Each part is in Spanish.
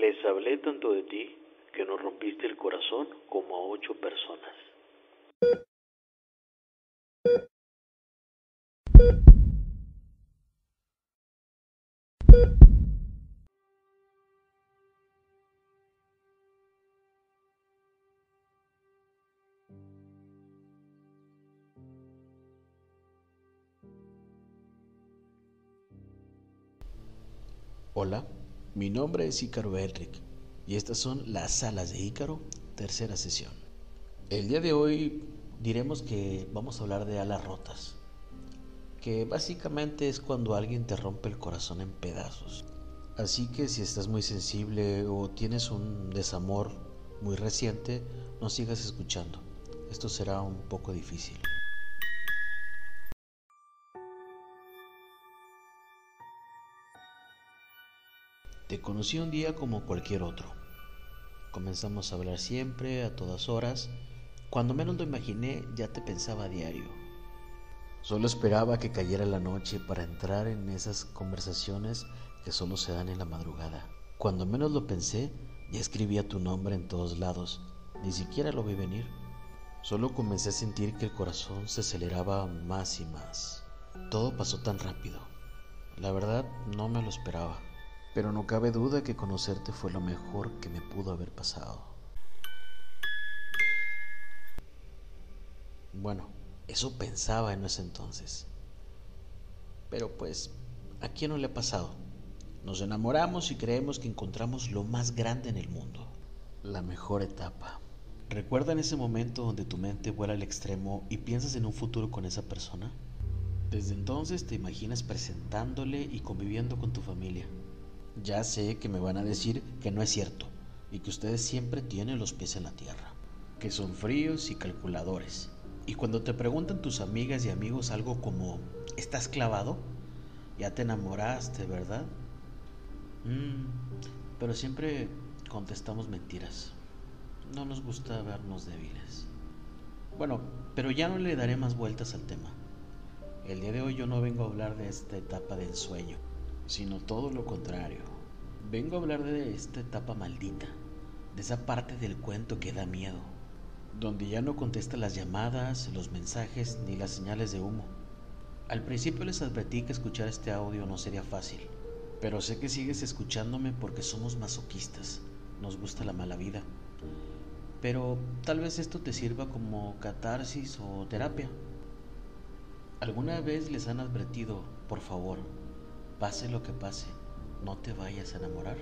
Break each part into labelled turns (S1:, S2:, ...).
S1: Les hablé tanto de ti que nos rompiste el corazón como a ocho personas.
S2: Hola, mi nombre es Ícaro Elric y estas son las salas de Ícaro, tercera sesión. El día de hoy diremos que vamos a hablar de alas rotas, que básicamente es cuando alguien te rompe el corazón en pedazos. Así que si estás muy sensible o tienes un desamor muy reciente, no sigas escuchando. Esto será un poco difícil. Te conocí un día como cualquier otro. Comenzamos a hablar siempre, a todas horas. Cuando menos lo imaginé, ya te pensaba a diario. Solo esperaba que cayera la noche para entrar en esas conversaciones que solo se dan en la madrugada. Cuando menos lo pensé, ya escribía tu nombre en todos lados. Ni siquiera lo vi venir. Solo comencé a sentir que el corazón se aceleraba más y más. Todo pasó tan rápido. La verdad, no me lo esperaba pero no cabe duda que conocerte fue lo mejor que me pudo haber pasado. Bueno, eso pensaba en ese entonces. Pero pues, ¿a quién no le ha pasado? Nos enamoramos y creemos que encontramos lo más grande en el mundo, la mejor etapa. ¿Recuerda en ese momento donde tu mente vuela al extremo y piensas en un futuro con esa persona? Desde entonces te imaginas presentándole y conviviendo con tu familia. Ya sé que me van a decir que no es cierto y que ustedes siempre tienen los pies en la tierra, que son fríos y calculadores. Y cuando te preguntan tus amigas y amigos algo como, ¿estás clavado? Ya te enamoraste, ¿verdad? Mm, pero siempre contestamos mentiras. No nos gusta vernos débiles. Bueno, pero ya no le daré más vueltas al tema. El día de hoy yo no vengo a hablar de esta etapa del sueño sino todo lo contrario. Vengo a hablar de esta etapa maldita, de esa parte del cuento que da miedo, donde ya no contesta las llamadas, los mensajes ni las señales de humo. Al principio les advertí que escuchar este audio no sería fácil, pero sé que sigues escuchándome porque somos masoquistas, nos gusta la mala vida. Pero tal vez esto te sirva como catarsis o terapia. ¿Alguna vez les han advertido, por favor, pase lo que pase, no te vayas a enamorar.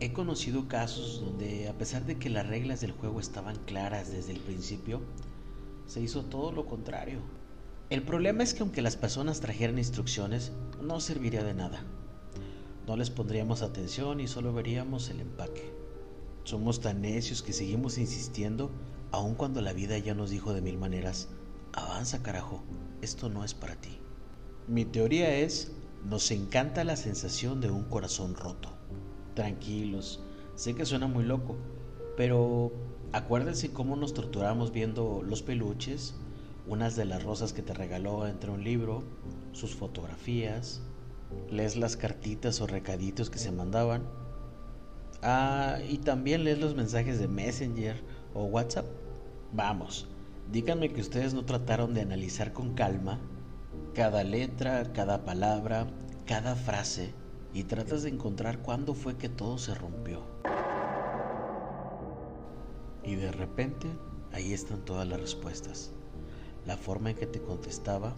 S2: He conocido casos donde, a pesar de que las reglas del juego estaban claras desde el principio, se hizo todo lo contrario. El problema es que aunque las personas trajeran instrucciones, no serviría de nada. No les pondríamos atención y solo veríamos el empaque. Somos tan necios que seguimos insistiendo, aun cuando la vida ya nos dijo de mil maneras, avanza carajo, esto no es para ti. Mi teoría es nos encanta la sensación de un corazón roto. Tranquilos, sé que suena muy loco, pero acuérdense cómo nos torturamos viendo los peluches, unas de las rosas que te regaló entre un libro, sus fotografías, lees las cartitas o recaditos que se mandaban. Ah, y también lees los mensajes de Messenger o WhatsApp. Vamos, díganme que ustedes no trataron de analizar con calma cada letra, cada palabra, cada frase y tratas de encontrar cuándo fue que todo se rompió. Y de repente ahí están todas las respuestas. La forma en que te contestaba.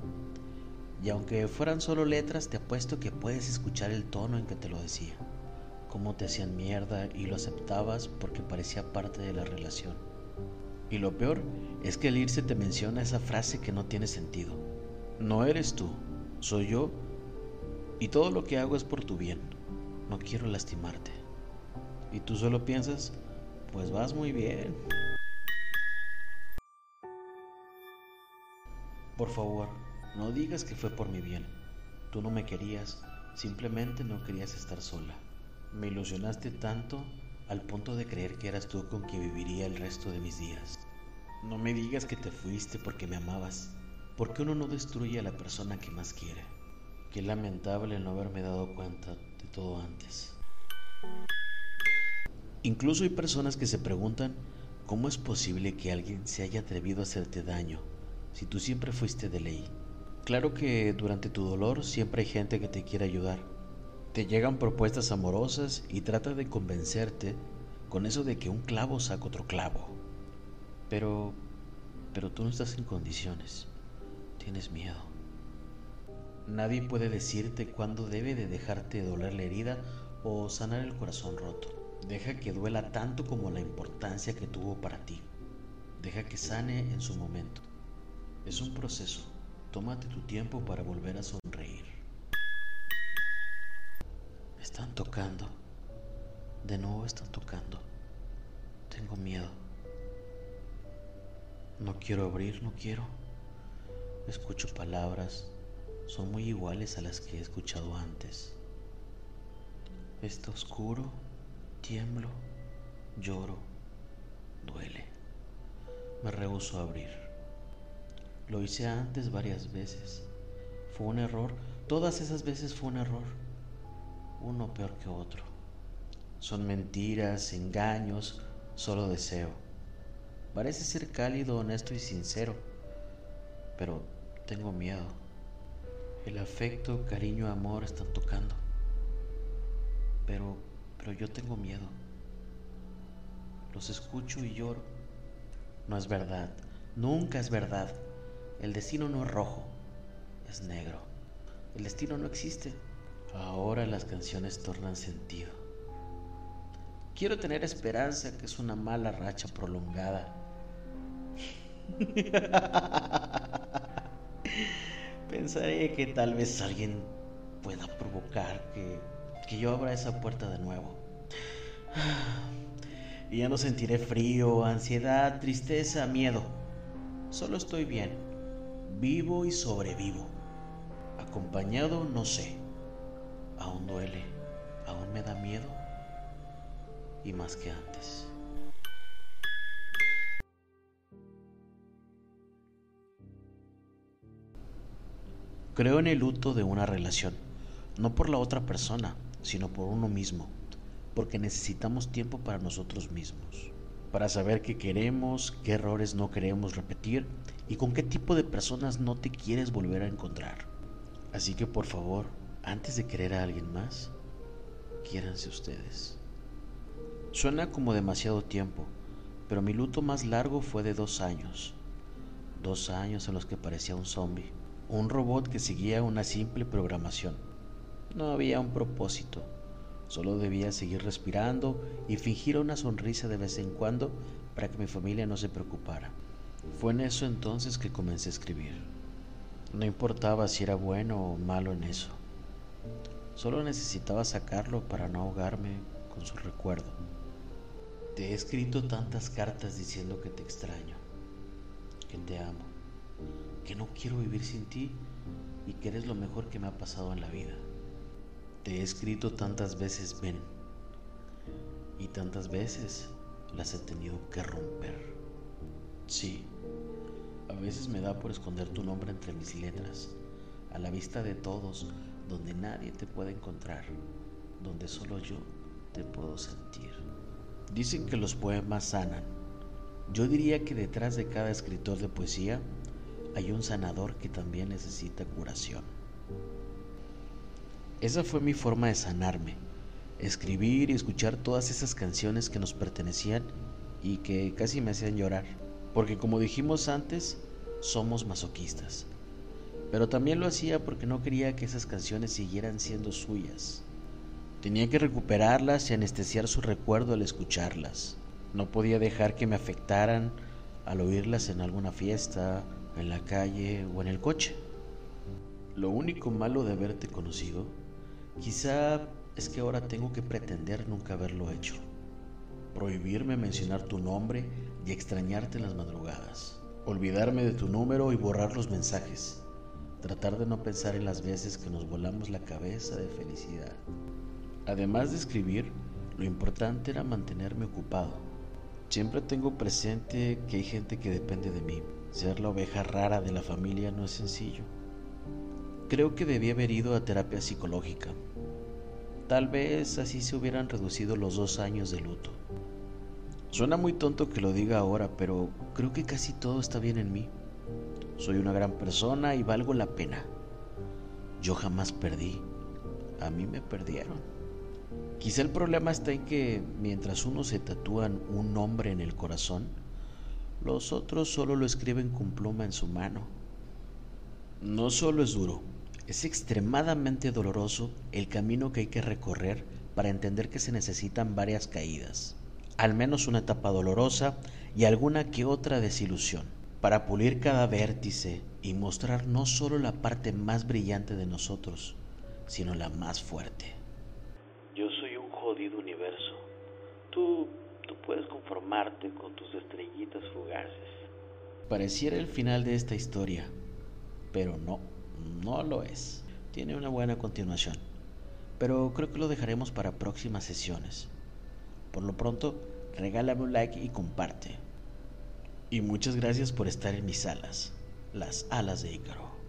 S2: Y aunque fueran solo letras, te apuesto que puedes escuchar el tono en que te lo decía. Cómo te hacían mierda y lo aceptabas porque parecía parte de la relación. Y lo peor es que el irse te menciona esa frase que no tiene sentido no eres tú, soy yo, y todo lo que hago es por tu bien. No quiero lastimarte. Y tú solo piensas, pues vas muy bien. Por favor, no digas que fue por mi bien. Tú no me querías, simplemente no querías estar sola. Me ilusionaste tanto al punto de creer que eras tú con quien viviría el resto de mis días. No me digas que te fuiste porque me amabas. ¿Por qué uno no destruye a la persona que más quiere? Qué lamentable no haberme dado cuenta de todo antes. Incluso hay personas que se preguntan cómo es posible que alguien se haya atrevido a hacerte daño si tú siempre fuiste de ley. Claro que durante tu dolor siempre hay gente que te quiere ayudar. Te llegan propuestas amorosas y trata de convencerte con eso de que un clavo saca otro clavo. Pero, pero tú no estás en condiciones. Tienes miedo. Nadie puede decirte cuándo debe de dejarte doler la herida o sanar el corazón roto. Deja que duela tanto como la importancia que tuvo para ti. Deja que sane en su momento. Es un proceso. Tómate tu tiempo para volver a sonreír. Están tocando. De nuevo están tocando. Tengo miedo. No quiero abrir, no quiero. Escucho palabras. Son muy iguales a las que he escuchado antes. Está oscuro, tiemblo, lloro, duele. Me rehuso a abrir. Lo hice antes varias veces. Fue un error. Todas esas veces fue un error. Uno peor que otro. Son mentiras, engaños, solo deseo. Parece ser cálido, honesto y sincero, pero tengo miedo. El afecto, cariño, amor están tocando pero, pero yo tengo miedo. Los escucho y lloro. No es verdad, nunca es verdad. El destino no es rojo, es negro. El destino no existe. Ahora las canciones tornan sentido. Quiero tener esperanza que es una mala racha prolongada. Pensaré que tal vez alguien pueda provocar que que yo abra esa puerta de nuevo. Y ya no sentiré frío, ansiedad, tristeza, miedo. Solo estoy bien, vivo y sobrevivo. Acompañado, no sé. Aún duele, aún me da miedo. Y más que antes. Creo en el luto de una relación, no por la otra persona, sino por uno mismo, porque necesitamos tiempo para nosotros mismos, para saber qué queremos, qué errores no queremos repetir y con qué tipo de personas no te quieres volver a encontrar. Así que por favor, antes de querer a alguien más, quiéranse ustedes. Suena como demasiado tiempo, pero mi luto más largo fue de dos años. Dos años en los que parecía un zombie, un robot que seguía una simple programación no había un propósito, solo debía seguir respirando y fingir una sonrisa de vez en cuando para que mi familia no se preocupara. Fue en eso entonces que comencé a escribir. No importaba si era bueno o malo en eso. Solo necesitaba sacarlo para no ahogarme con su recuerdo. Te he escrito tantas cartas diciendo que te extraño, que te amo, que no quiero vivir sin ti y que eres lo mejor que me ha pasado en la vida. Te he escrito tantas veces ven y tantas veces las he tenido que romper. Sí, a veces me da por esconder tu nombre entre mis letras, a la vista de todos, donde nadie te puede encontrar, donde solo yo te puedo sentir. Dicen que los poemas sanan. Yo diría que detrás de cada escritor de poesía hay un sanador que también necesita curación. Esa fue mi forma de sanarme, escribir y escuchar todas esas canciones que nos pertenecían y que casi me hacían llorar, porque como dijimos antes, somos masoquistas. Pero también lo hacía porque no quería que esas canciones siguieran siendo suyas. Tenía que recuperarlas y anestesiar su recuerdo al escucharlas. No podía dejar que me afectaran al oírlas en alguna fiesta, en la calle o en el coche. Lo único malo de haberte conocido Quizá es que ahora tengo que pretender nunca haberlo hecho. Prohibirme mencionar tu nombre y extrañarte en las madrugadas. Olvidarme de tu número y borrar los mensajes. Tratar de no pensar en las veces que nos volamos la cabeza de felicidad. Además de escribir, lo importante era mantenerme ocupado. Siempre tengo presente que hay gente que depende de mí. Ser la oveja rara de la familia no es sencillo. Creo que debí haber ido a terapia psicológica, tal vez así se hubieran reducido los dos años de luto. Suena muy tonto que lo diga ahora, pero creo que casi todo está bien en mí. Soy una gran persona y valgo la pena. Yo jamás perdí. A mí me perdieron. Quizá el problema está en que mientras unos se tatúan un nombre en el corazón, los otros solo lo escriben con pluma en su mano. No solo es duro, es extremadamente doloroso el camino que hay que recorrer para entender que se necesitan varias caídas, al menos una etapa dolorosa y alguna que otra desilusión, para pulir cada vértice y mostrar no solo la parte más brillante de nosotros, sino la más fuerte.
S1: Yo soy un jodido universo. Tú, puedes conformarte con tus estrellitas fugaces.
S2: Pareciera el final de esta historia, pero no no lo es. Tiene una buena continuación, pero creo que lo dejaremos para próximas sesiones. Por lo pronto, regálame un like y comparte. Y muchas gracias por estar en mis alas, las alas de Ícaro.